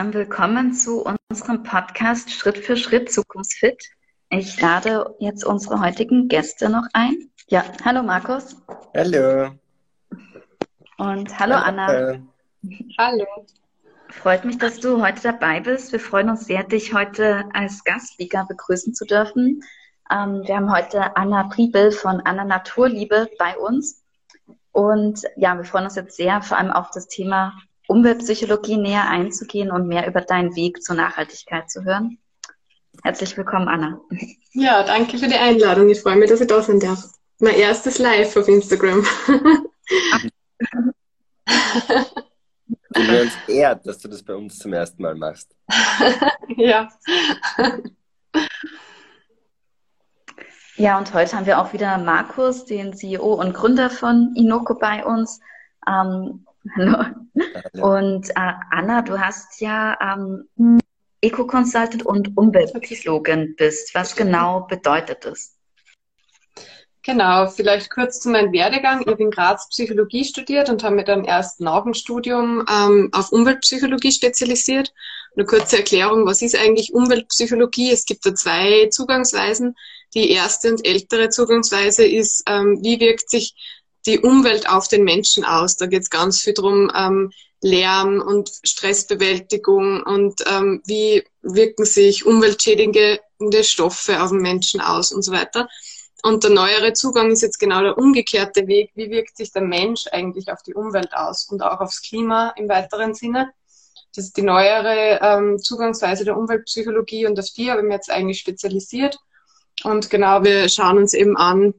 zusammen, willkommen zu unserem Podcast Schritt für Schritt Zukunftsfit. Ich lade jetzt unsere heutigen Gäste noch ein. Ja, hallo Markus. Hallo. Und hallo, hallo Anna. Hallo. Freut mich, dass du heute dabei bist. Wir freuen uns sehr, dich heute als Gastspeaker begrüßen zu dürfen. Ähm, wir haben heute Anna Priebel von Anna Naturliebe bei uns. Und ja, wir freuen uns jetzt sehr, vor allem auf das Thema Umweltpsychologie näher einzugehen und mehr über deinen Weg zur Nachhaltigkeit zu hören. Herzlich willkommen, Anna. Ja, danke für die Einladung. Ich freue mich, dass ich da sein darf. Mein erstes Live auf Instagram. Du wir uns ehrt, dass du das bei uns zum ersten Mal machst. ja. Ja, und heute haben wir auch wieder Markus, den CEO und Gründer von Inoko bei uns. Ähm, hallo. hallo. Und äh, Anna, du hast ja ähm, Eco-Consultant und Umweltpsychologin bist. Was genau bedeutet das? Genau, vielleicht kurz zu meinem Werdegang. Ich habe in Graz Psychologie studiert und habe mir dann erst nach dem Studium ähm, auf Umweltpsychologie spezialisiert. Eine kurze Erklärung, was ist eigentlich Umweltpsychologie? Es gibt da zwei Zugangsweisen. Die erste und ältere Zugangsweise ist, ähm, wie wirkt sich die Umwelt auf den Menschen aus? Da geht es ganz viel drum, ähm, Lärm und Stressbewältigung und ähm, wie wirken sich umweltschädigende Stoffe auf den Menschen aus und so weiter. Und der neuere Zugang ist jetzt genau der umgekehrte Weg. Wie wirkt sich der Mensch eigentlich auf die Umwelt aus und auch aufs Klima im weiteren Sinne? Das ist die neuere ähm, Zugangsweise der Umweltpsychologie und auf die habe ich mich jetzt eigentlich spezialisiert. Und genau, wir schauen uns eben an,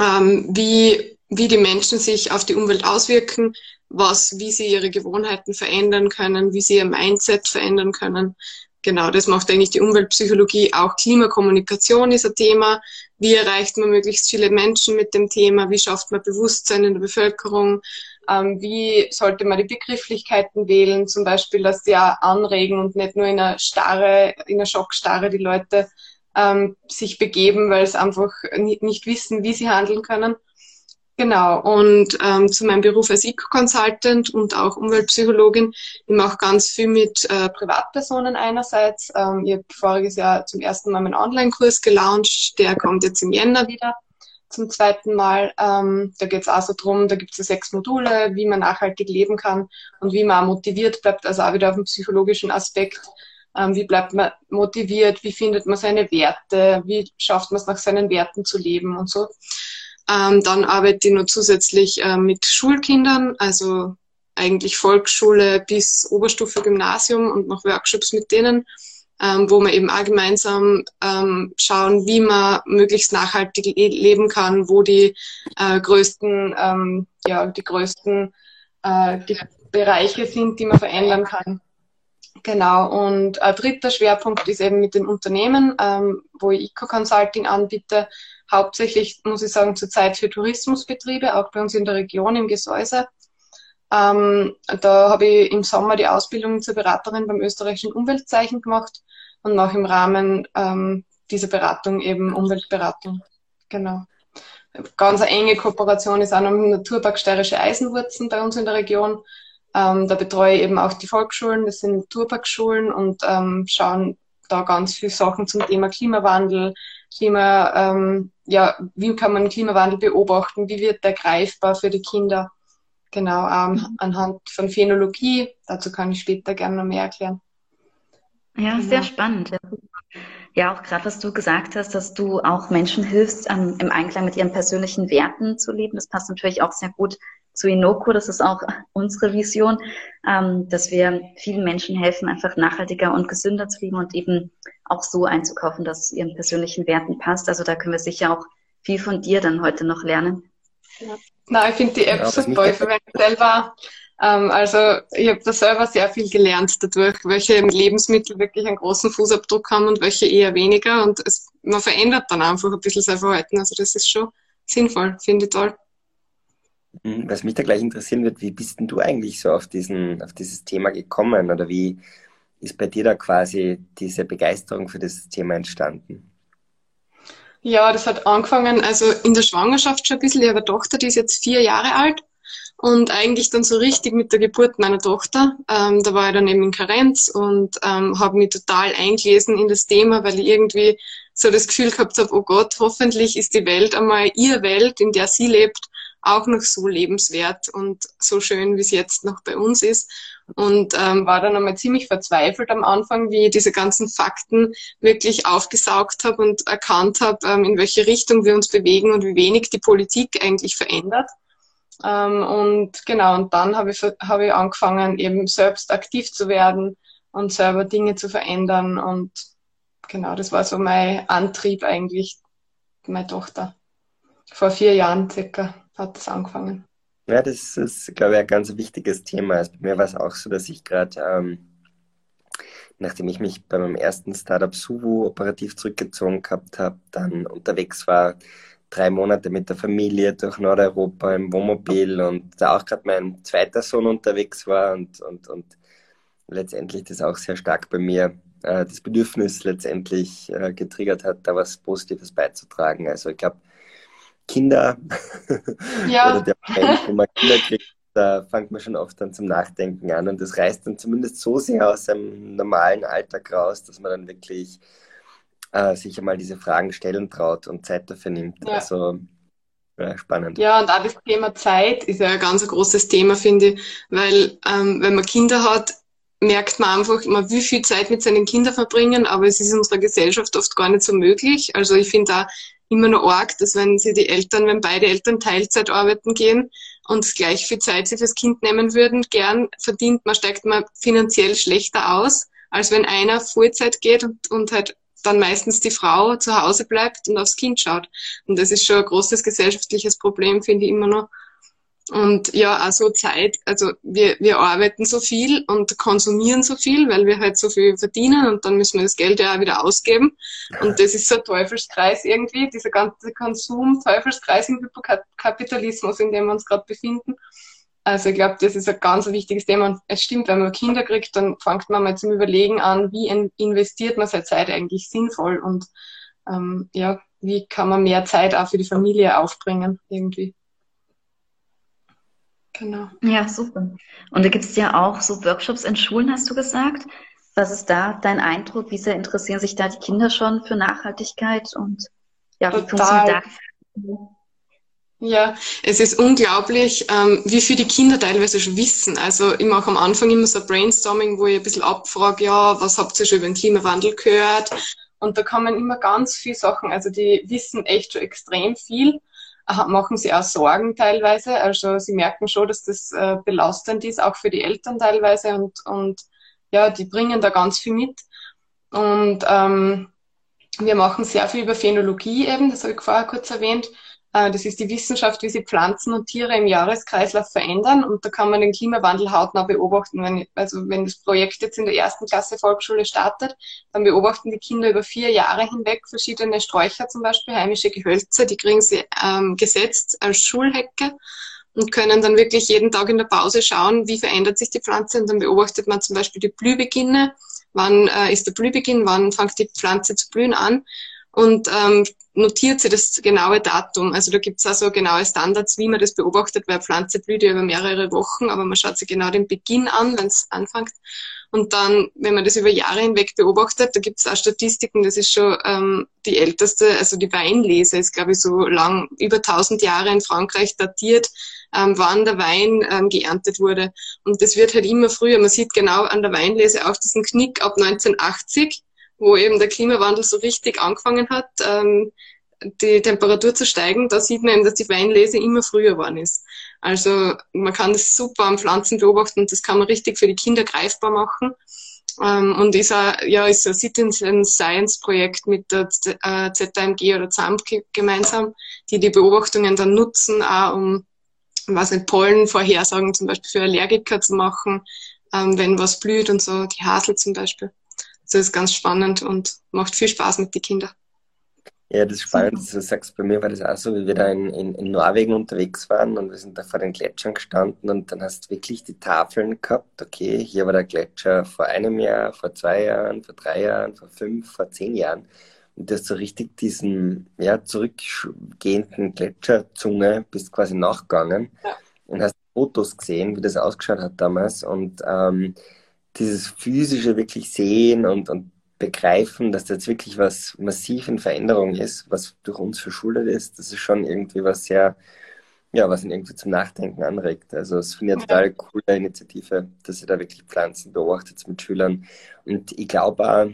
ähm, wie, wie die Menschen sich auf die Umwelt auswirken, was, wie sie ihre Gewohnheiten verändern können, wie sie ihr Mindset verändern können. Genau, das macht eigentlich die Umweltpsychologie. Auch Klimakommunikation ist ein Thema. Wie erreicht man möglichst viele Menschen mit dem Thema? Wie schafft man Bewusstsein in der Bevölkerung? Ähm, wie sollte man die Begrifflichkeiten wählen? Zum Beispiel, dass die auch anregen und nicht nur in einer Starre, in einer Schockstarre die Leute ähm, sich begeben, weil sie einfach nicht, nicht wissen, wie sie handeln können. Genau, und ähm, zu meinem Beruf als Eco-Consultant und auch Umweltpsychologin, ich mache ganz viel mit äh, Privatpersonen einerseits. Ähm, ich habe voriges Jahr zum ersten Mal meinen Online-Kurs gelauncht, der kommt jetzt im Jänner wieder zum zweiten Mal. Ähm, da geht es auch so drum, da gibt es sechs Module, wie man nachhaltig leben kann und wie man auch motiviert bleibt, also auch wieder auf dem psychologischen Aspekt ähm, wie bleibt man motiviert? Wie findet man seine Werte? Wie schafft man es nach seinen Werten zu leben und so? Ähm, dann arbeite ich noch zusätzlich äh, mit Schulkindern, also eigentlich Volksschule bis Oberstufe Gymnasium und noch Workshops mit denen, ähm, wo wir eben auch gemeinsam ähm, schauen, wie man möglichst nachhaltig leben kann, wo die äh, größten, ähm, ja, die größten äh, die Bereiche sind, die man verändern kann. Genau, und ein dritter Schwerpunkt ist eben mit den Unternehmen, ähm, wo ich Eco-Consulting anbiete. Hauptsächlich, muss ich sagen, zurzeit für Tourismusbetriebe, auch bei uns in der Region im Gesäuse. Ähm, da habe ich im Sommer die Ausbildung zur Beraterin beim österreichischen Umweltzeichen gemacht und mache im Rahmen ähm, dieser Beratung eben Umweltberatung. Genau. Ganz eine enge Kooperation ist auch noch im Naturpark Steirische Eisenwurzen bei uns in der Region ähm, da betreue ich eben auch die Volksschulen, das sind Naturparkschulen und ähm, schauen da ganz viele Sachen zum Thema Klimawandel, Klima, ähm, ja, wie kann man Klimawandel beobachten, wie wird der greifbar für die Kinder? Genau, ähm, mhm. anhand von Phänologie, dazu kann ich später gerne noch mehr erklären. Ja, genau. sehr spannend. Ja, auch gerade was du gesagt hast, dass du auch Menschen hilfst, ähm, im Einklang mit ihren persönlichen Werten zu leben. Das passt natürlich auch sehr gut zu Inoko. Das ist auch unsere Vision, ähm, dass wir vielen Menschen helfen, einfach nachhaltiger und gesünder zu leben und eben auch so einzukaufen, dass es ihren persönlichen Werten passt. Also da können wir sicher auch viel von dir dann heute noch lernen. Ja. Na, ich finde die App ja, super. Ich verwende selber ähm, also ich habe da selber sehr viel gelernt dadurch, welche Lebensmittel wirklich einen großen Fußabdruck haben und welche eher weniger. Und es, man verändert dann einfach ein bisschen sein Verhalten. Also das ist schon sinnvoll, finde ich toll. Mhm, was mich da gleich interessieren wird, wie bist denn du eigentlich so auf, diesen, auf dieses Thema gekommen oder wie ist bei dir da quasi diese Begeisterung für das Thema entstanden? Ja, das hat angefangen, also in der Schwangerschaft schon ein bisschen. Ich habe eine Tochter, die ist jetzt vier Jahre alt Und eigentlich dann so richtig mit der Geburt meiner Tochter. Ähm, da war ich dann eben in Karenz und ähm, habe mich total eingelesen in das Thema, weil ich irgendwie so das Gefühl gehabt habe, oh Gott, hoffentlich ist die Welt einmal ihr Welt, in der sie lebt, auch noch so lebenswert und so schön, wie es jetzt noch bei uns ist. Und ähm, war dann einmal ziemlich verzweifelt am Anfang, wie ich diese ganzen Fakten wirklich aufgesaugt habe und erkannt habe, ähm, in welche Richtung wir uns bewegen und wie wenig die Politik eigentlich verändert. Ähm, und genau, und dann habe ich, hab ich angefangen, eben selbst aktiv zu werden und selber Dinge zu verändern. Und genau, das war so mein Antrieb eigentlich, meine Tochter. Vor vier Jahren circa hat das angefangen. Ja, das ist, glaube ich, ein ganz wichtiges Thema. Also bei mir war es auch so, dass ich gerade, ähm, nachdem ich mich bei meinem ersten Startup Suvu operativ zurückgezogen gehabt habe, dann unterwegs war, drei Monate mit der Familie durch Nordeuropa im Wohnmobil und da auch gerade mein zweiter Sohn unterwegs war und, und, und letztendlich das auch sehr stark bei mir äh, das Bedürfnis letztendlich äh, getriggert hat, da was Positives beizutragen. Also ich glaube, Kinder ja. oder der Moment, wo man Kinder kriegt, da fängt man schon oft dann zum Nachdenken an und das reißt dann zumindest so sehr aus einem normalen Alltag raus, dass man dann wirklich äh, sich einmal diese Fragen stellen traut und Zeit dafür nimmt. Ja. Also ja, spannend. Ja, und auch das Thema Zeit ist ja ein ganz großes Thema, finde ich, weil ähm, wenn man Kinder hat, merkt man einfach immer, wie viel Zeit mit seinen Kindern verbringen, aber es ist in unserer Gesellschaft oft gar nicht so möglich. Also ich finde da immer nur arg, dass wenn sie die Eltern, wenn beide Eltern Teilzeit arbeiten gehen und gleich viel Zeit sie fürs Kind nehmen würden, gern verdient man, steigt man finanziell schlechter aus, als wenn einer Vollzeit geht und, und halt dann meistens die Frau zu Hause bleibt und aufs Kind schaut. Und das ist schon ein großes gesellschaftliches Problem, finde ich immer noch. Und ja, also Zeit, also wir, wir arbeiten so viel und konsumieren so viel, weil wir halt so viel verdienen und dann müssen wir das Geld ja auch wieder ausgeben. Und das ist so ein Teufelskreis irgendwie, dieser ganze Konsum-Teufelskreis im Hyperkapitalismus, in dem wir uns gerade befinden. Also ich glaube, das ist ein ganz wichtiges Thema. Und es stimmt, wenn man Kinder kriegt, dann fängt man mal zum Überlegen an, wie investiert man seine Zeit eigentlich sinnvoll und ähm, ja, wie kann man mehr Zeit auch für die Familie aufbringen irgendwie. Genau. Ja, super. Und da gibt es ja auch so Workshops in Schulen, hast du gesagt. Was ist da dein Eindruck? Wie sehr interessieren sich da die Kinder schon für Nachhaltigkeit und ja, wie funktioniert da? Ja, es ist unglaublich, ähm, wie viel die Kinder teilweise schon wissen. Also ich mache am Anfang immer so ein Brainstorming, wo ich ein bisschen abfrage, ja, was habt ihr schon über den Klimawandel gehört? Und da kommen immer ganz viele Sachen. Also die wissen echt schon extrem viel, machen sie auch Sorgen teilweise. Also sie merken schon, dass das äh, belastend ist, auch für die Eltern teilweise. Und, und ja, die bringen da ganz viel mit. Und ähm, wir machen sehr viel über Phänologie eben, das habe ich vorher kurz erwähnt. Äh, das ist die Wissenschaft, wie sich Pflanzen und Tiere im Jahreskreislauf verändern. Und da kann man den Klimawandel hautnah beobachten. Wenn, also wenn das Projekt jetzt in der ersten Klasse Volksschule startet, dann beobachten die Kinder über vier Jahre hinweg verschiedene Sträucher, zum Beispiel heimische Gehölze, die kriegen sie ähm, gesetzt als Schulhecke und können dann wirklich jeden Tag in der Pause schauen, wie verändert sich die Pflanze. Und dann beobachtet man zum Beispiel die Blühbeginne. Wann äh, ist der Blühbeginn? Wann fängt die Pflanze zu blühen an? Und ähm, notiert sie das genaue Datum. Also da gibt es also genaue Standards, wie man das beobachtet, weil Pflanze blüht ja über mehrere Wochen, aber man schaut sich genau den Beginn an, wenn es anfängt. Und dann, wenn man das über Jahre hinweg beobachtet, da gibt es auch Statistiken, das ist schon ähm, die älteste, also die Weinlese ist, glaube ich, so lang, über 1000 Jahre in Frankreich datiert, ähm, wann der Wein ähm, geerntet wurde. Und das wird halt immer früher. Man sieht genau an der Weinlese auch diesen Knick ab 1980 wo eben der Klimawandel so richtig angefangen hat, ähm, die Temperatur zu steigen, da sieht man eben, dass die Weinlese immer früher geworden ist. Also man kann das super am Pflanzen beobachten das kann man richtig für die Kinder greifbar machen. Ähm, und ist ein, ja, ist ein Citizen Science Projekt mit der äh, ZMG oder ZAMP gemeinsam, die die Beobachtungen dann nutzen, auch um, was nicht, Pollenvorhersagen zum Beispiel für Allergiker zu machen, ähm, wenn was blüht und so, die Hasel zum Beispiel das ist ganz spannend und macht viel Spaß mit den Kindern. Ja, das ist spannend, dass du sagst, bei mir war das auch so, wie wir da in, in, in, Norwegen unterwegs waren und wir sind da vor den Gletschern gestanden und dann hast du wirklich die Tafeln gehabt, okay, hier war der Gletscher vor einem Jahr, vor zwei Jahren, vor drei Jahren, vor fünf, vor zehn Jahren. Und du hast so richtig diesen ja, zurückgehenden Gletscherzunge bist quasi nachgegangen ja. und hast Fotos gesehen, wie das ausgeschaut hat damals. Und ähm, dieses physische wirklich sehen und, und begreifen, dass das jetzt wirklich was massiv in Veränderung ist, was durch uns verschuldet ist, das ist schon irgendwie was sehr, ja, was ihn irgendwie zum Nachdenken anregt. Also es finde ich eine total coole Initiative, dass ihr da wirklich Pflanzen beobachtet mit Schülern. Und ich glaube auch,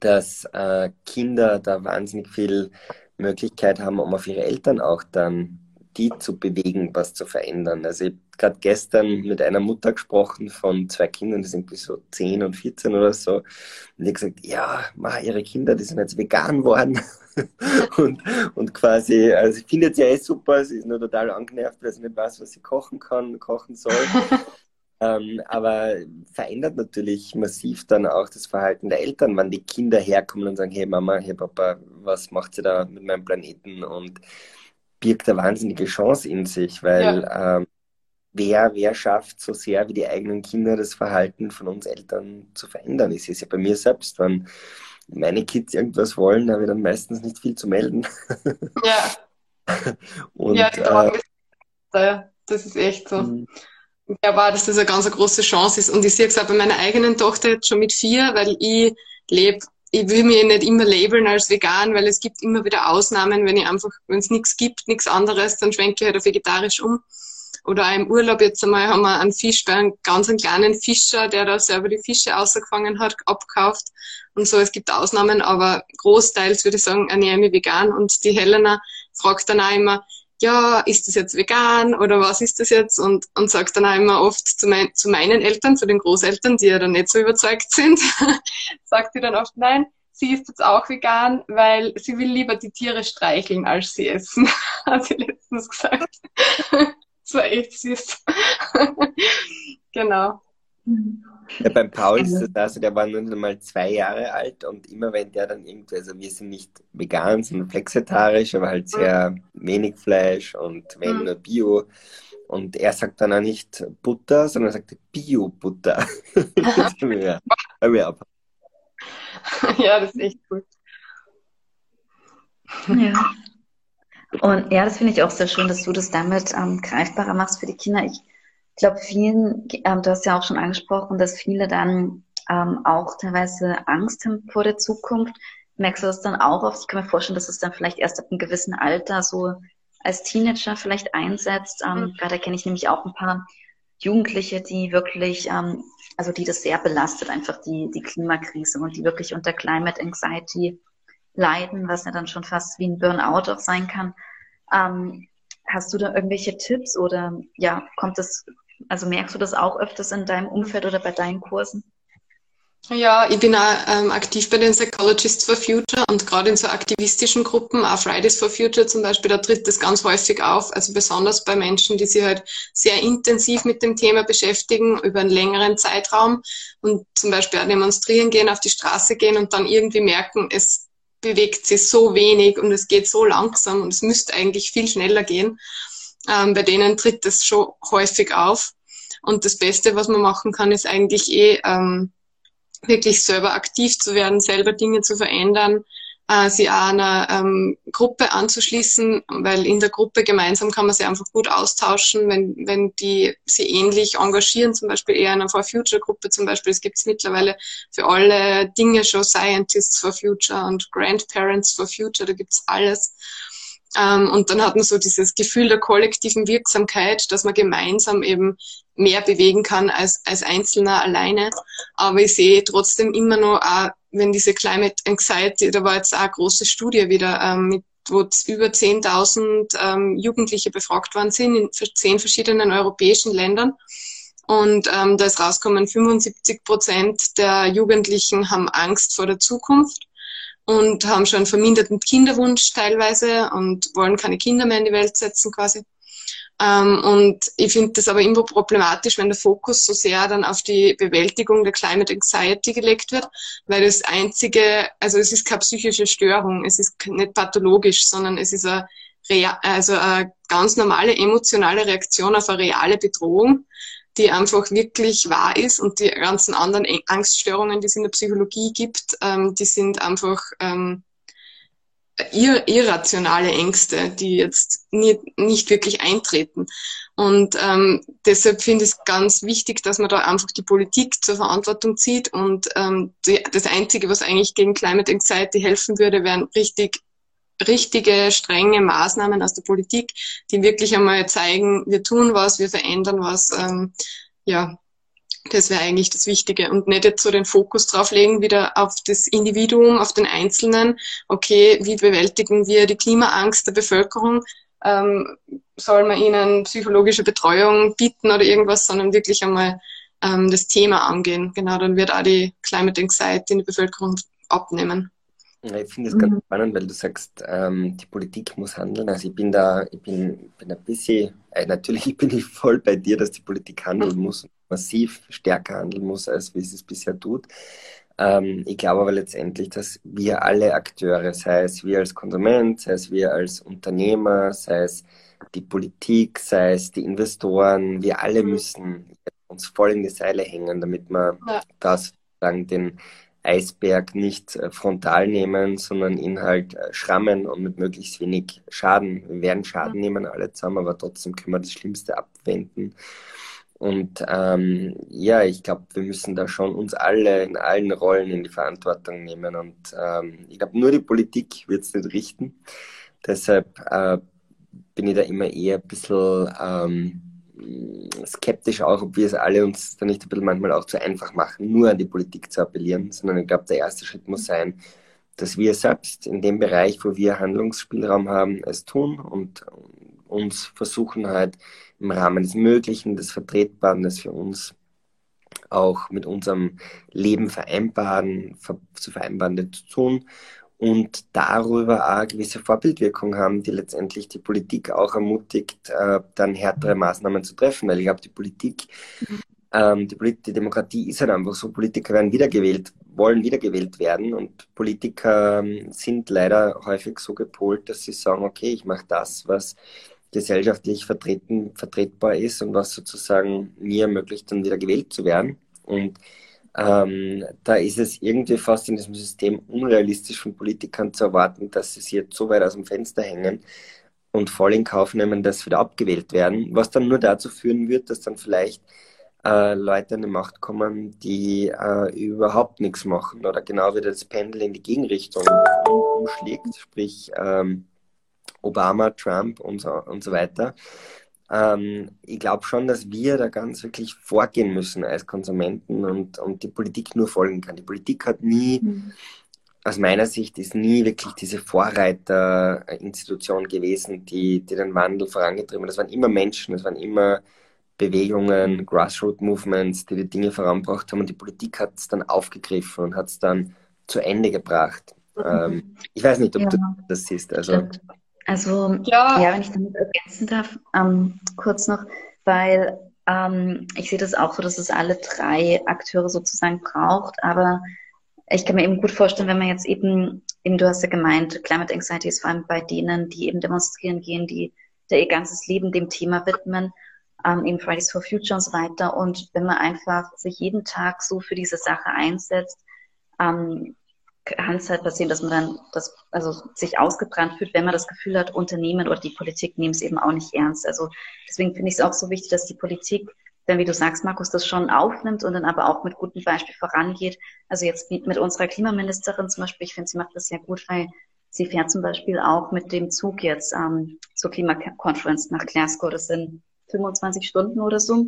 dass äh, Kinder da wahnsinnig viel Möglichkeit haben, um auf ihre Eltern auch dann die zu bewegen, was zu verändern. Also ich habe gerade gestern mit einer Mutter gesprochen von zwei Kindern, die sind bis so 10 und 14 oder so. Und die hat gesagt, ja, ma, ihre Kinder, die sind jetzt vegan worden. und, und quasi, also ich finde es ja eh super, sie ist nur total angenervt, weil sie nicht weiß, was sie kochen kann, kochen soll. ähm, aber verändert natürlich massiv dann auch das Verhalten der Eltern, wenn die Kinder herkommen und sagen, hey Mama, hey Papa, was macht sie da mit meinem Planeten? Und birgt eine wahnsinnige Chance in sich, weil ja. ähm, wer, wer schafft so sehr wie die eigenen Kinder das Verhalten von uns Eltern zu verändern? Ich sehe es ja bei mir selbst, wenn meine Kids irgendwas wollen, habe ich dann meistens nicht viel zu melden. Ja. Und, ja, die äh, das ist echt so. Mhm. Ja, war, dass das eine ganz große Chance ist. Und ich sehe es auch bei meiner eigenen Tochter jetzt schon mit vier, weil ich lebe ich will mich nicht immer labeln als vegan, weil es gibt immer wieder Ausnahmen, wenn ich einfach, wenn es nichts gibt, nichts anderes, dann schwenke ich halt auf vegetarisch um. Oder auch im Urlaub jetzt einmal haben wir einen Fisch bei einem ganz einen kleinen Fischer, der da selber die Fische ausgefangen hat, abkauft und so. Es gibt Ausnahmen, aber großteils würde ich sagen, ernähre ich mich vegan. Und die Helena fragt dann auch immer, ja, ist das jetzt vegan oder was ist das jetzt? Und, und sagt dann auch immer oft zu, mein, zu meinen Eltern, zu den Großeltern, die ja dann nicht so überzeugt sind, sagt sie dann oft, nein, sie ist jetzt auch vegan, weil sie will lieber die Tiere streicheln, als sie essen, hat sie letztens gesagt. das war echt süß. genau. Ja, beim Paul ist das also, der war nur mal zwei Jahre alt und immer wenn der dann irgendwie, also wir sind nicht vegan, sondern flexitarisch, aber halt sehr wenig Fleisch und wenn mhm. nur Bio. Und er sagt dann auch nicht Butter, sondern er sagt Bio-Butter. ja, ja, das ist echt gut. Ja. Und ja, das finde ich auch sehr schön, dass du das damit ähm, greifbarer machst für die Kinder. Ich ich glaube, vielen, ähm, du hast ja auch schon angesprochen, dass viele dann ähm, auch teilweise Angst haben vor der Zukunft. Merkst du das dann auch oft? Ich kann mir vorstellen, dass es dann vielleicht erst ab einem gewissen Alter so als Teenager vielleicht einsetzt. Ähm, mhm. Gerade kenne ich nämlich auch ein paar Jugendliche, die wirklich, ähm, also die das sehr belastet, einfach die, die Klimakrise und die wirklich unter Climate Anxiety leiden, was ja dann schon fast wie ein Burnout auch sein kann. Ähm, hast du da irgendwelche Tipps oder ja, kommt es also merkst du das auch öfters in deinem Umfeld oder bei deinen Kursen? Ja, ich bin auch ähm, aktiv bei den Psychologists for Future und gerade in so aktivistischen Gruppen, auch Fridays for Future zum Beispiel, da tritt das ganz häufig auf. Also besonders bei Menschen, die sich halt sehr intensiv mit dem Thema beschäftigen über einen längeren Zeitraum und zum Beispiel auch demonstrieren gehen, auf die Straße gehen und dann irgendwie merken, es bewegt sich so wenig und es geht so langsam und es müsste eigentlich viel schneller gehen. Ähm, bei denen tritt das schon häufig auf. Und das Beste, was man machen kann, ist eigentlich eh ähm, wirklich selber aktiv zu werden, selber Dinge zu verändern, äh, sie auch einer ähm, Gruppe anzuschließen, weil in der Gruppe gemeinsam kann man sich einfach gut austauschen, wenn, wenn die sie ähnlich engagieren, zum Beispiel eher in einer For Future Gruppe zum Beispiel. Es gibt mittlerweile für alle Dinge schon Scientists for Future und Grandparents for Future, da gibt's alles. Ähm, und dann hat man so dieses Gefühl der kollektiven Wirksamkeit, dass man gemeinsam eben mehr bewegen kann als, als Einzelner alleine. Aber ich sehe trotzdem immer noch, auch, wenn diese Climate Anxiety, da war jetzt auch eine große Studie wieder, ähm, mit, wo über 10.000 ähm, Jugendliche befragt worden sind in zehn verschiedenen europäischen Ländern. Und ähm, da ist rausgekommen, 75 Prozent der Jugendlichen haben Angst vor der Zukunft und haben schon verminderten Kinderwunsch teilweise und wollen keine Kinder mehr in die Welt setzen quasi. Ähm, und ich finde das aber immer problematisch, wenn der Fokus so sehr dann auf die Bewältigung der Climate Anxiety gelegt wird, weil das einzige, also es ist keine psychische Störung, es ist nicht pathologisch, sondern es ist eine, also eine ganz normale emotionale Reaktion auf eine reale Bedrohung die einfach wirklich wahr ist und die ganzen anderen Angststörungen, die es in der Psychologie gibt, ähm, die sind einfach ähm, ir irrationale Ängste, die jetzt nie, nicht wirklich eintreten. Und ähm, deshalb finde ich es ganz wichtig, dass man da einfach die Politik zur Verantwortung zieht. Und ähm, die, das Einzige, was eigentlich gegen Climate Anxiety helfen würde, wären richtig richtige, strenge Maßnahmen aus der Politik, die wirklich einmal zeigen, wir tun was, wir verändern was. Ähm, ja, das wäre eigentlich das Wichtige und nicht jetzt so den Fokus drauf legen, wieder auf das Individuum, auf den Einzelnen. Okay, wie bewältigen wir die Klimaangst der Bevölkerung? Ähm, soll man ihnen psychologische Betreuung bieten oder irgendwas, sondern wirklich einmal ähm, das Thema angehen. Genau, dann wird auch die Climate Anxiety in der Bevölkerung abnehmen. Ich finde es ganz mhm. spannend, weil du sagst, ähm, die Politik muss handeln. Also ich bin da, ich bin, bin ein bisschen, äh, natürlich bin ich voll bei dir, dass die Politik handeln muss, massiv stärker handeln muss, als wie sie es bisher tut. Ähm, ich glaube aber letztendlich, dass wir alle Akteure, sei es wir als Konsument, sei es wir als Unternehmer, sei es die Politik, sei es die Investoren, wir alle mhm. müssen uns voll in die Seile hängen, damit wir ja. das sagen, den Eisberg nicht äh, frontal nehmen, sondern ihn halt äh, schrammen und mit möglichst wenig Schaden. Wir werden Schaden nehmen, alle zusammen, aber trotzdem können wir das Schlimmste abwenden. Und ähm, ja, ich glaube, wir müssen da schon uns alle in allen Rollen in die Verantwortung nehmen. Und ähm, ich glaube, nur die Politik wird es nicht richten. Deshalb äh, bin ich da immer eher ein bisschen ähm, skeptisch auch, ob wir es alle uns da nicht ein bisschen manchmal auch zu einfach machen, nur an die Politik zu appellieren, sondern ich glaube, der erste Schritt muss sein, dass wir selbst in dem Bereich, wo wir Handlungsspielraum haben, es tun und uns versuchen halt im Rahmen des Möglichen, des Vertretbaren, des für uns auch mit unserem Leben vereinbaren, zu vereinbaren zu tun und darüber auch eine gewisse Vorbildwirkung haben, die letztendlich die Politik auch ermutigt, äh, dann härtere Maßnahmen zu treffen. Weil ich glaube, die Politik, mhm. ähm, die, Polit die Demokratie ist halt einfach so, Politiker werden wiedergewählt, wollen wiedergewählt werden und Politiker ähm, sind leider häufig so gepolt, dass sie sagen, okay, ich mache das, was gesellschaftlich vertreten, vertretbar ist und was sozusagen mir ermöglicht, dann wieder gewählt zu werden. Und ähm, da ist es irgendwie fast in diesem System unrealistisch von Politikern zu erwarten, dass sie sich jetzt so weit aus dem Fenster hängen und voll in Kauf nehmen, dass sie wieder abgewählt werden, was dann nur dazu führen wird, dass dann vielleicht äh, Leute an die Macht kommen, die äh, überhaupt nichts machen oder genau wieder das Pendel in die Gegenrichtung umschlägt, sprich ähm, Obama, Trump und so, und so weiter. Ähm, ich glaube schon, dass wir da ganz wirklich vorgehen müssen als Konsumenten und, und die Politik nur folgen kann. Die Politik hat nie, mhm. aus meiner Sicht, ist nie wirklich diese Vorreiterinstitution gewesen, die, die den Wandel vorangetrieben hat. Das waren immer Menschen, das waren immer Bewegungen, Grassroot-Movements, die die Dinge vorangebracht haben und die Politik hat es dann aufgegriffen und hat es dann zu Ende gebracht. Mhm. Ähm, ich weiß nicht, ob ja. du das siehst. Also, Stimmt. Also, ja, ja wenn ich damit ergänzen darf, ähm, kurz noch, weil ähm, ich sehe das auch so, dass es alle drei Akteure sozusagen braucht, aber ich kann mir eben gut vorstellen, wenn man jetzt eben, eben du hast ja gemeint, Climate Anxiety ist vor allem bei denen, die eben demonstrieren gehen, die der ihr ganzes Leben dem Thema widmen, ähm, eben Fridays for Future und so weiter. Und wenn man einfach sich jeden Tag so für diese Sache einsetzt, ähm, kann es halt passieren, dass man dann das, also sich ausgebrannt fühlt, wenn man das Gefühl hat, Unternehmen oder die Politik nehmen es eben auch nicht ernst. Also deswegen finde ich es auch so wichtig, dass die Politik dann, wie du sagst, Markus, das schon aufnimmt und dann aber auch mit gutem Beispiel vorangeht. Also jetzt mit unserer Klimaministerin zum Beispiel, ich finde, sie macht das sehr gut, weil sie fährt zum Beispiel auch mit dem Zug jetzt ähm, zur Klimakonferenz nach Glasgow. Das sind 25 Stunden oder so.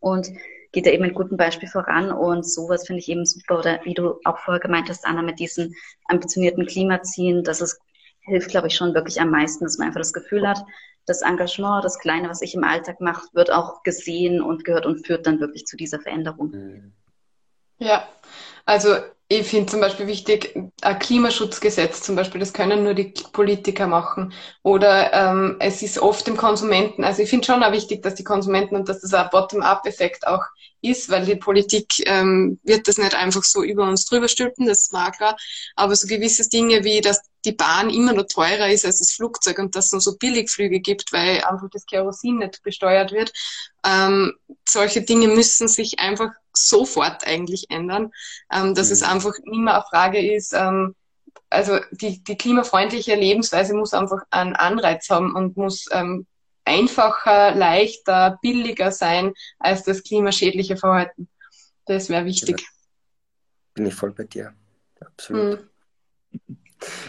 Und geht er eben mit gutem Beispiel voran und sowas finde ich eben super. Oder wie du auch vorher gemeint hast, Anna, mit diesen ambitionierten Klimazielen, das ist, hilft, glaube ich, schon wirklich am meisten, dass man einfach das Gefühl hat, das Engagement, das Kleine, was ich im Alltag mache, wird auch gesehen und gehört und führt dann wirklich zu dieser Veränderung. Mhm. Ja, also ich finde zum Beispiel wichtig, ein Klimaschutzgesetz zum Beispiel, das können nur die Politiker machen. Oder ähm, es ist oft dem Konsumenten, also ich finde schon auch wichtig, dass die Konsumenten und dass das ein Bottom-up-Effekt auch ist, weil die Politik ähm, wird das nicht einfach so über uns drüber stülpen, das mal klar. Aber so gewisse Dinge wie, dass die Bahn immer noch teurer ist als das Flugzeug und dass es nur so Billigflüge gibt, weil einfach das Kerosin nicht besteuert wird. Ähm, solche Dinge müssen sich einfach sofort eigentlich ändern, ähm, dass mhm. es einfach nicht mehr eine Frage ist, ähm, also die, die klimafreundliche Lebensweise muss einfach einen Anreiz haben und muss ähm, einfacher, leichter, billiger sein als das klimaschädliche Verhalten. Das wäre wichtig. Bin ich voll bei dir. Absolut. Mhm.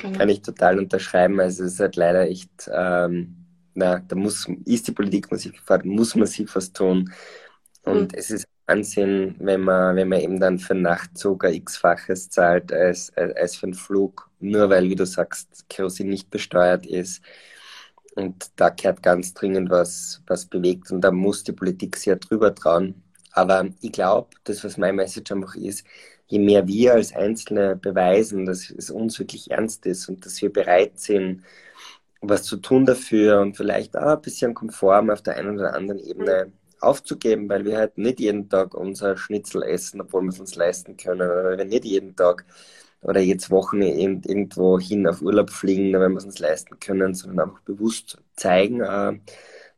Genau. Kann ich total unterschreiben. Also es ist halt leider echt, ähm, na, da muss, ist die Politik gefordert, muss massiv was tun. Und mhm. es ist Ansehen, wenn man, wenn man eben dann für einen Nachtzug ein x-faches zahlt als, als, für einen Flug, nur weil, wie du sagst, Kerosin nicht besteuert ist. Und da kehrt ganz dringend was, was bewegt und da muss die Politik sehr drüber trauen. Aber ich glaube, das, was mein Message einfach ist, je mehr wir als Einzelne beweisen, dass es uns wirklich ernst ist und dass wir bereit sind, was zu tun dafür und vielleicht auch ein bisschen konform auf der einen oder anderen Ebene aufzugeben, weil wir halt nicht jeden Tag unser Schnitzel essen, obwohl wir es uns leisten können, oder weil wir nicht jeden Tag oder jetzt Wochen irgendwo hin auf Urlaub fliegen, wenn wir es uns leisten können, sondern einfach bewusst zeigen, äh,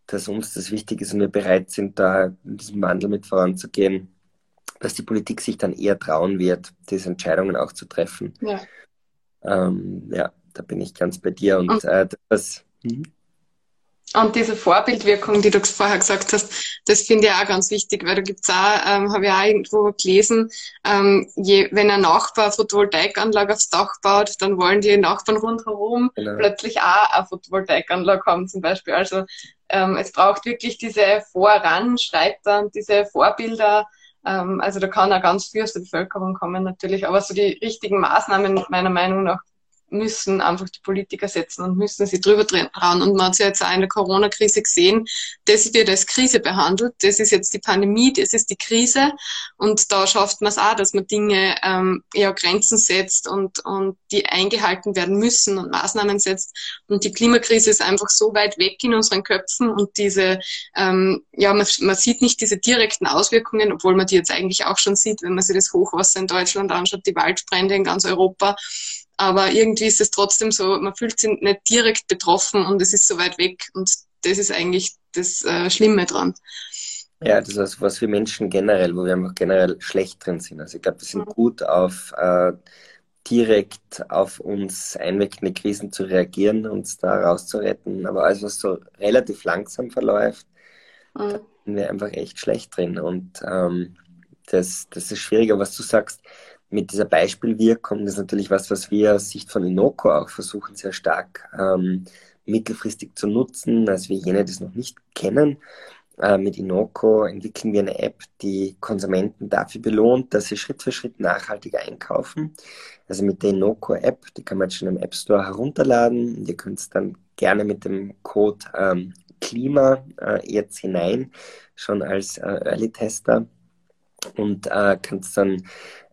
dass uns das wichtig ist und wir bereit sind, da in diesem Wandel mit voranzugehen, dass die Politik sich dann eher trauen wird, diese Entscheidungen auch zu treffen. Ja, ähm, ja da bin ich ganz bei dir. Und, und äh, das. Hm? Und diese Vorbildwirkung, die du vorher gesagt hast, das finde ich auch ganz wichtig, weil da gibt's auch, ähm, habe ich auch irgendwo gelesen, ähm, je, wenn ein Nachbar Photovoltaikanlage aufs Dach baut, dann wollen die Nachbarn rundherum genau. plötzlich auch eine Photovoltaikanlage haben zum Beispiel. Also ähm, es braucht wirklich diese Voranschreiter und diese Vorbilder. Ähm, also da kann auch ganz viel aus der Bevölkerung kommen natürlich, aber so die richtigen Maßnahmen meiner Meinung nach müssen einfach die Politiker setzen und müssen sie drüber trauen. Und man hat ja jetzt auch in der Corona-Krise gesehen, das wird als Krise behandelt. Das ist jetzt die Pandemie, das ist die Krise. Und da schafft man es auch, dass man Dinge ähm, ja Grenzen setzt und, und die eingehalten werden müssen und Maßnahmen setzt. Und die Klimakrise ist einfach so weit weg in unseren Köpfen und diese, ähm, ja, man, man sieht nicht diese direkten Auswirkungen, obwohl man die jetzt eigentlich auch schon sieht, wenn man sich das Hochwasser in Deutschland anschaut, die Waldbrände in ganz Europa aber irgendwie ist es trotzdem so, man fühlt sich nicht direkt betroffen und es ist so weit weg und das ist eigentlich das äh, Schlimme dran. Ja, das ist was wir Menschen generell, wo wir einfach generell schlecht drin sind. Also ich glaube, wir sind mhm. gut auf äh, direkt auf uns einwirkende Krisen zu reagieren, uns da rauszuretten. Aber alles, was so relativ langsam verläuft, mhm. da sind wir einfach echt schlecht drin. Und ähm, das, das ist schwieriger, was du sagst mit dieser Beispielwirkung, das ist natürlich was, was wir aus Sicht von Inoko auch versuchen, sehr stark ähm, mittelfristig zu nutzen. Also wir jene, es noch nicht kennen, äh, mit Inoko entwickeln wir eine App, die Konsumenten dafür belohnt, dass sie Schritt für Schritt nachhaltiger einkaufen. Also mit der Inoko-App, die kann man jetzt schon im App Store herunterladen. Ihr könnt es dann gerne mit dem Code ähm, Klima äh, jetzt hinein, schon als äh, Early-Tester und äh, kannst dann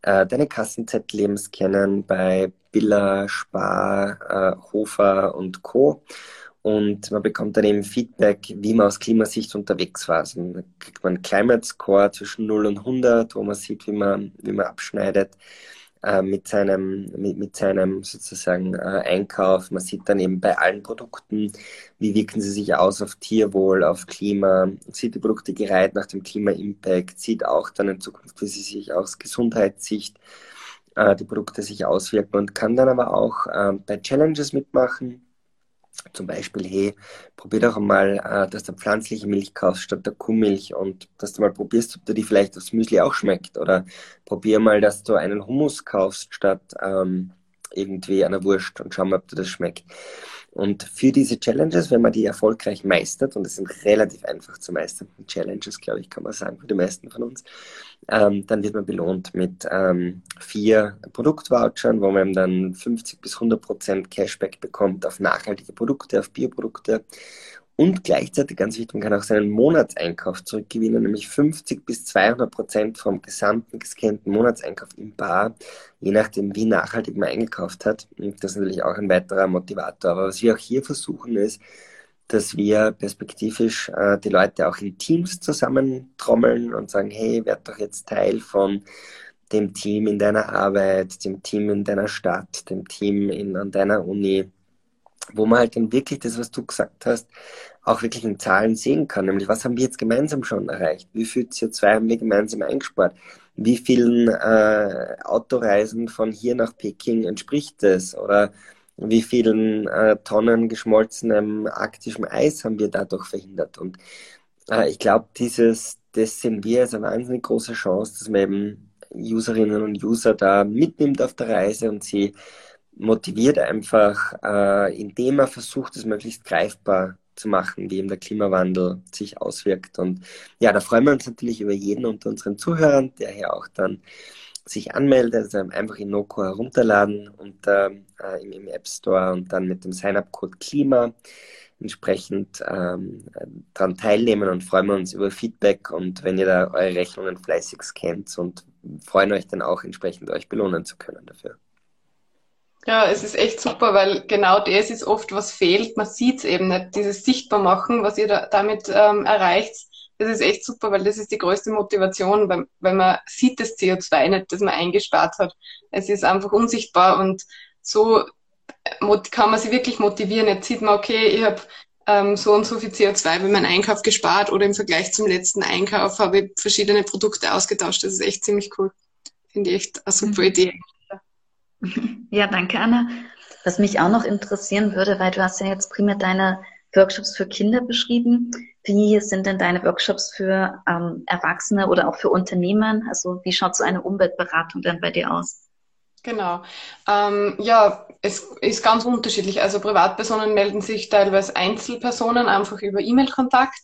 äh, deine Kassenzettel scannen bei Billa, Spar, äh, Hofer und Co. Und man bekommt dann eben Feedback, wie man aus Klimasicht unterwegs war. Also dann kriegt man einen Climate Score zwischen 0 und 100, wo man sieht, wie man, wie man abschneidet äh, mit, seinem, mit, mit seinem sozusagen äh, Einkauf. Man sieht dann eben bei allen Produkten, wie wirken sie sich aus auf Tierwohl, auf Klima, sieht die Produkte gereiht nach dem Klima-Impact, sieht auch dann in Zukunft, wie sie sich aus Gesundheitssicht äh, die Produkte sich auswirken? Und kann dann aber auch äh, bei Challenges mitmachen zum Beispiel, hey, probier doch einmal, äh, dass du pflanzliche Milch kaufst statt der Kuhmilch und dass du mal probierst, ob dir die vielleicht aufs Müsli auch schmeckt. Oder probier mal, dass du einen Hummus kaufst statt ähm, irgendwie einer Wurst und schau mal, ob dir das schmeckt. Und für diese Challenges, wenn man die erfolgreich meistert, und es sind relativ einfach zu meisternden Challenges, glaube ich, kann man sagen, für die meisten von uns, ähm, dann wird man belohnt mit ähm, vier Produktvouchern, wo man dann 50 bis 100 Prozent Cashback bekommt auf nachhaltige Produkte, auf Bioprodukte. Und gleichzeitig, ganz wichtig, man kann auch seinen Monatseinkauf zurückgewinnen, nämlich 50 bis 200 Prozent vom gesamten gescannten Monatseinkauf im Bar, je nachdem, wie nachhaltig man eingekauft hat. Und das ist natürlich auch ein weiterer Motivator. Aber was wir auch hier versuchen, ist, dass wir perspektivisch äh, die Leute auch in Teams zusammentrommeln und sagen, hey, werd doch jetzt Teil von dem Team in deiner Arbeit, dem Team in deiner Stadt, dem Team in, an deiner Uni, wo man halt dann wirklich das, was du gesagt hast, auch wirklich in Zahlen sehen kann. Nämlich, was haben wir jetzt gemeinsam schon erreicht? Wie viel CO2 haben wir gemeinsam eingespart? wie vielen äh, Autoreisen von hier nach Peking entspricht es? Oder wie vielen äh, Tonnen geschmolzenem arktischem Eis haben wir dadurch verhindert? Und äh, ich glaube, dieses, das sehen wir als eine wahnsinnig große Chance, dass man eben Userinnen und User da mitnimmt auf der Reise und sie motiviert einfach, äh, indem er versucht, es möglichst greifbar zu machen, wie eben der Klimawandel sich auswirkt. Und ja, da freuen wir uns natürlich über jeden unter unseren Zuhörern, der hier auch dann sich anmeldet, also einfach in Noco herunterladen und äh, im, im, App Store und dann mit dem Sign-up-Code Klima entsprechend ähm, daran teilnehmen und freuen wir uns über Feedback und wenn ihr da eure Rechnungen fleißig scannt und freuen euch dann auch entsprechend euch belohnen zu können dafür. Ja, es ist echt super, weil genau das ist oft, was fehlt. Man sieht es eben nicht, dieses Sichtbarmachen, was ihr da, damit ähm, erreicht. Das ist echt super, weil das ist die größte Motivation, weil, weil man sieht das CO2 nicht, das man eingespart hat. Es ist einfach unsichtbar und so äh, kann man sich wirklich motivieren. Jetzt sieht man, okay, ich habe ähm, so und so viel CO2 bei meinem Einkauf gespart oder im Vergleich zum letzten Einkauf habe ich verschiedene Produkte ausgetauscht. Das ist echt ziemlich cool. Finde ich echt eine super mhm. Idee. Ja, danke, Anna. Was mich auch noch interessieren würde, weil du hast ja jetzt primär deine Workshops für Kinder beschrieben. Wie sind denn deine Workshops für ähm, Erwachsene oder auch für Unternehmen? Also wie schaut so eine Umweltberatung dann bei dir aus? Genau. Ähm, ja, es ist ganz unterschiedlich. Also Privatpersonen melden sich teilweise Einzelpersonen einfach über E-Mail-Kontakt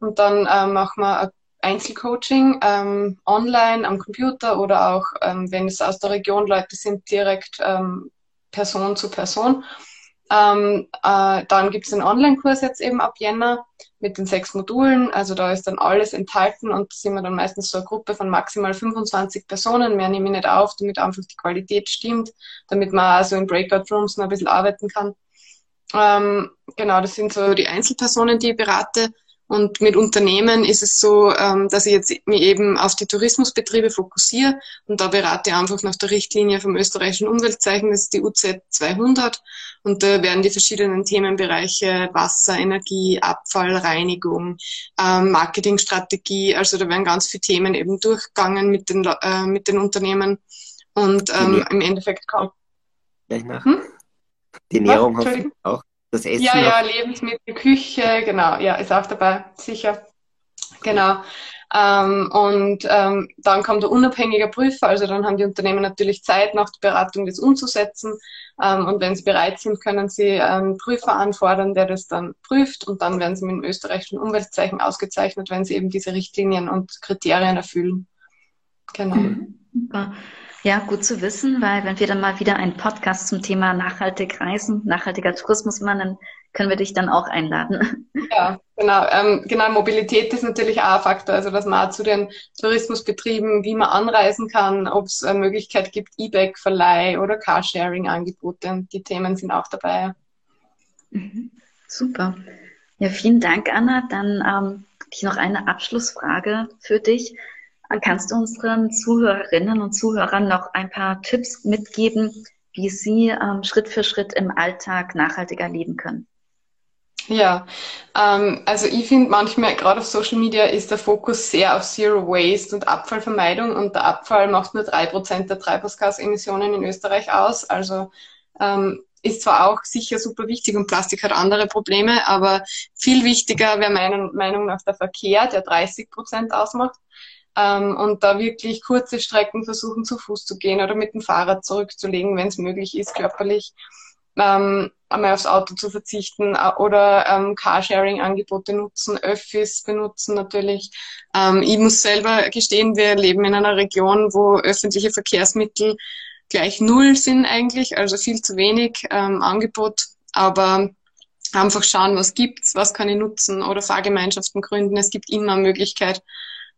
und dann äh, machen wir Einzelcoaching ähm, online am Computer oder auch, ähm, wenn es aus der Region Leute sind, direkt ähm, Person zu Person. Ähm, äh, dann gibt es einen Online-Kurs jetzt eben ab Jänner mit den sechs Modulen. Also da ist dann alles enthalten und sind wir dann meistens so eine Gruppe von maximal 25 Personen. Mehr nehme ich nicht auf, damit einfach die Qualität stimmt, damit man also in Breakout-Rooms noch ein bisschen arbeiten kann. Ähm, genau, das sind so die Einzelpersonen, die ich berate. Und mit Unternehmen ist es so, ähm, dass ich jetzt mich eben auf die Tourismusbetriebe fokussiere und da berate ich einfach nach der Richtlinie vom österreichischen Umweltzeichen, das ist die UZ 200 und da werden die verschiedenen Themenbereiche Wasser, Energie, Abfall, Reinigung, ähm, Marketingstrategie, also da werden ganz viele Themen eben durchgegangen mit den, äh, mit den Unternehmen und ähm, im Endeffekt kommt. Gleich nach. Hm? Die Ernährung Was? auch das Essen. Ja, ja, Lebensmittel, Küche, genau, ja, ist auch dabei, sicher. Genau. Ähm, und ähm, dann kommt der unabhängige Prüfer, also dann haben die Unternehmen natürlich Zeit, nach der Beratung das umzusetzen. Ähm, und wenn sie bereit sind, können sie einen Prüfer anfordern, der das dann prüft. Und dann werden sie mit dem österreichischen Umweltzeichen ausgezeichnet, wenn sie eben diese Richtlinien und Kriterien erfüllen. Genau. Mhm. Ja, gut zu wissen, weil wenn wir dann mal wieder einen Podcast zum Thema nachhaltig reisen, nachhaltiger Tourismus machen, dann können wir dich dann auch einladen. Ja, genau. Ähm, genau, Mobilität ist natürlich auch ein Faktor. Also, dass man auch zu den Tourismusbetrieben, wie man anreisen kann, ob es eine Möglichkeit gibt, E-Bike-Verleih oder Carsharing-Angebote. Die Themen sind auch dabei. Mhm. Super. Ja, vielen Dank, Anna. Dann ähm, habe ich noch eine Abschlussfrage für dich. Kannst du unseren Zuhörerinnen und Zuhörern noch ein paar Tipps mitgeben, wie sie ähm, Schritt für Schritt im Alltag nachhaltiger leben können? Ja, ähm, also ich finde manchmal, gerade auf Social Media, ist der Fokus sehr auf Zero Waste und Abfallvermeidung und der Abfall macht nur drei Prozent der Treibhausgasemissionen in Österreich aus. Also ähm, ist zwar auch sicher super wichtig und Plastik hat andere Probleme, aber viel wichtiger wäre meiner Meinung nach der Verkehr, der 30 Prozent ausmacht ähm, und da wirklich kurze Strecken versuchen zu Fuß zu gehen oder mit dem Fahrrad zurückzulegen, wenn es möglich ist, körperlich. Ähm, einmal aufs Auto zu verzichten äh, oder ähm, Carsharing-Angebote nutzen, Öffis benutzen natürlich. Ähm, ich muss selber gestehen, wir leben in einer Region, wo öffentliche Verkehrsmittel gleich null sind eigentlich, also viel zu wenig ähm, Angebot, aber einfach schauen, was gibt's, was kann ich nutzen oder Fahrgemeinschaften gründen. Es gibt immer Möglichkeit,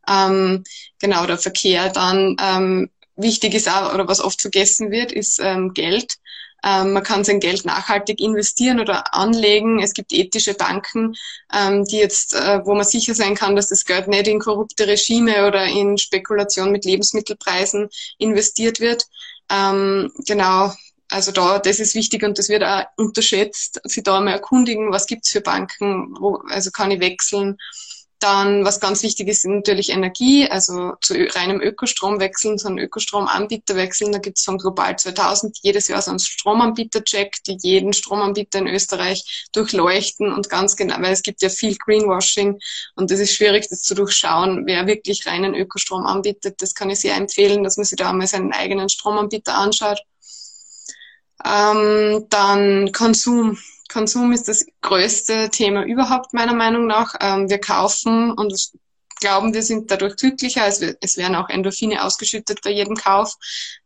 ähm, genau, der Verkehr dann ähm, wichtig ist auch, oder was oft vergessen wird, ist ähm, Geld. Ähm, man kann sein Geld nachhaltig investieren oder anlegen. Es gibt ethische Banken, ähm, die jetzt, äh, wo man sicher sein kann, dass das Geld nicht in korrupte Regime oder in Spekulation mit Lebensmittelpreisen investiert wird. Ähm, genau, also da, das ist wichtig und das wird auch unterschätzt, sich da mal erkundigen, was gibt's für Banken, wo, also kann ich wechseln Dann, was ganz wichtig ist, natürlich Energie, also zu reinem Ökostrom wechseln, so einen Ökostromanbieter wechseln. Da gibt es von Global 2000 jedes Jahr so einen Stromanbieter-Check, die jeden Stromanbieter in Österreich durchleuchten und ganz genau, weil es gibt ja viel Greenwashing und es ist schwierig, das zu durchschauen, wer wirklich reinen Ökostrom anbietet. Das kann ich sehr empfehlen, dass man sich da einmal seinen eigenen Stromanbieter anschaut. Ähm, dann Konsum. Konsum ist das größte Thema überhaupt meiner Meinung nach. Ähm, wir kaufen und glauben, wir sind dadurch glücklicher. Es, es werden auch Endorphine ausgeschüttet bei jedem Kauf.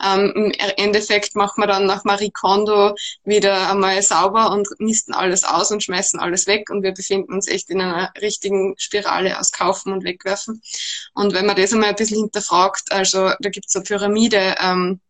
Ähm, Im Endeffekt machen wir dann nach Marie Kondo wieder einmal sauber und misten alles aus und schmeißen alles weg und wir befinden uns echt in einer richtigen Spirale aus Kaufen und Wegwerfen. Und wenn man das einmal ein bisschen hinterfragt, also da gibt es eine Pyramide, ähm,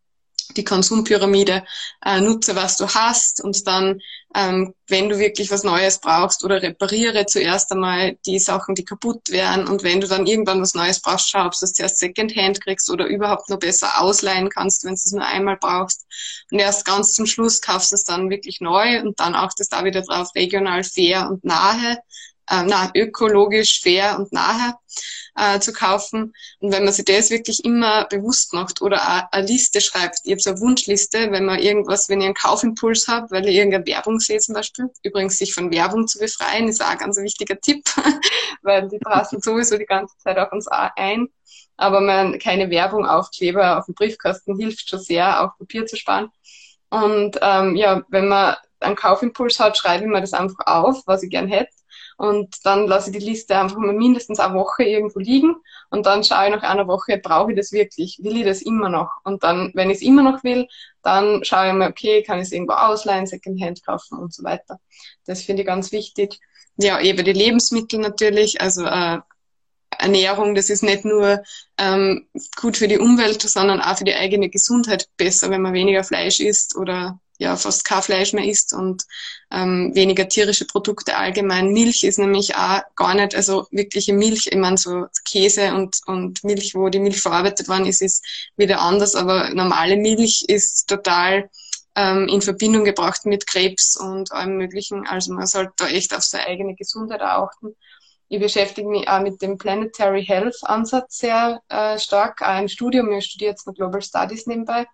die Konsumpyramide, äh, nutze, was du hast und dann, ähm, wenn du wirklich was Neues brauchst oder repariere zuerst einmal die Sachen, die kaputt wären und wenn du dann irgendwann was Neues brauchst, schau, ob du es zuerst Secondhand kriegst oder überhaupt nur besser ausleihen kannst, wenn du es nur einmal brauchst. Und erst ganz zum Schluss kaufst du es dann wirklich neu und dann das da wieder drauf, regional, fair und nahe, äh, na, ökologisch, fair und nahe äh, zu kaufen. Und wenn man sich das wirklich immer bewusst macht oder eine Liste schreibt, ich habe so eine Wunschliste, wenn man irgendwas, wenn ich einen Kaufimpuls habe, weil ich irgendeine Werbung sehe zum Beispiel, übrigens sich von Werbung zu befreien, ist auch ein ganz wichtiger Tipp, weil die prasseln sowieso die ganze Zeit auf uns ein. Aber man, keine Werbung, Aufkleber auf dem Briefkasten hilft schon sehr, auch Papier zu sparen. Und ähm, ja, wenn man einen Kaufimpuls hat, schreibe ich mir das einfach auf, was ich gern hätte und dann lasse ich die Liste einfach mal mindestens eine Woche irgendwo liegen und dann schaue ich nach einer Woche, brauche ich das wirklich? Will ich das immer noch? Und dann, wenn ich es immer noch will, dann schaue ich mal, okay, kann ich es irgendwo ausleihen, Secondhand kaufen und so weiter. Das finde ich ganz wichtig. Ja, eben die Lebensmittel natürlich, also äh, Ernährung, das ist nicht nur ähm, gut für die Umwelt, sondern auch für die eigene Gesundheit besser, wenn man weniger Fleisch isst oder ja fast kein Fleisch mehr isst und ähm, weniger tierische Produkte allgemein. Milch ist nämlich auch gar nicht, also wirkliche Milch, ich meine so Käse und, und Milch, wo die Milch verarbeitet worden ist, ist wieder anders, aber normale Milch ist total ähm, in Verbindung gebracht mit Krebs und allem Möglichen. Also man sollte da echt auf seine eigene Gesundheit achten. Ich beschäftige mich auch mit dem Planetary Health Ansatz sehr äh, stark, auch im Studium. Ich studiere jetzt noch Global Studies nebenbei.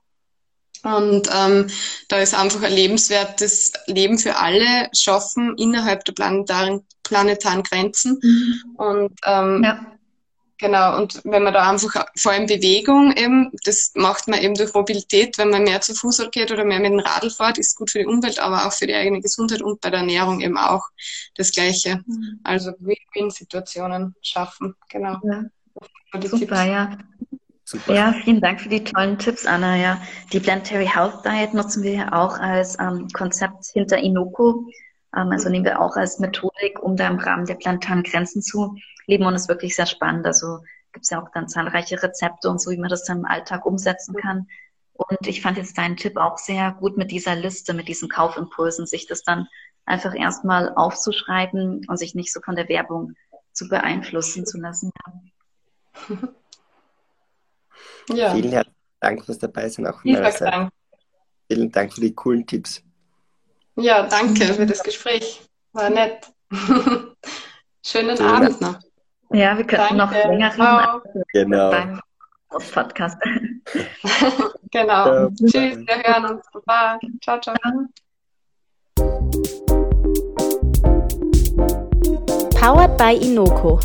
Und ähm, da ist einfach ein lebenswertes Leben für alle schaffen innerhalb der planetaren, planetaren Grenzen. Mhm. Und ähm, ja. genau, und wenn man da einfach vor allem Bewegung eben, das macht man eben durch Mobilität, wenn man mehr zu Fuß geht oder mehr mit dem Radl fährt, ist gut für die Umwelt, aber auch für die eigene Gesundheit und bei der Ernährung eben auch das Gleiche. Mhm. Also Win-Win-Situationen schaffen, genau. Ja. Super, Tipps. ja. Super. Ja, vielen Dank für die tollen Tipps, Anna. Ja, die Planetary Health Diet nutzen wir ja auch als ähm, Konzept hinter Inoko. Ähm, also nehmen wir auch als Methodik, um da im Rahmen der planetaren Grenzen zu leben und ist wirklich sehr spannend. Also gibt es ja auch dann zahlreiche Rezepte und so, wie man das dann im Alltag umsetzen kann. Und ich fand jetzt deinen Tipp auch sehr gut mit dieser Liste, mit diesen Kaufimpulsen, sich das dann einfach erstmal aufzuschreiben und sich nicht so von der Werbung zu beeinflussen zu lassen. Ja. Vielen herzlichen Dank fürs dabei sein. Auch Vielen Dank. Vielen Dank für die coolen Tipps. Ja, danke für das Gespräch. War nett. Schönen ja. Abend noch. Ja, wir könnten noch länger reden. Genau. Beim Podcast. genau. Ja, Tschüss, wir hören uns. Bye. Ciao, ciao. Powered by Inoko.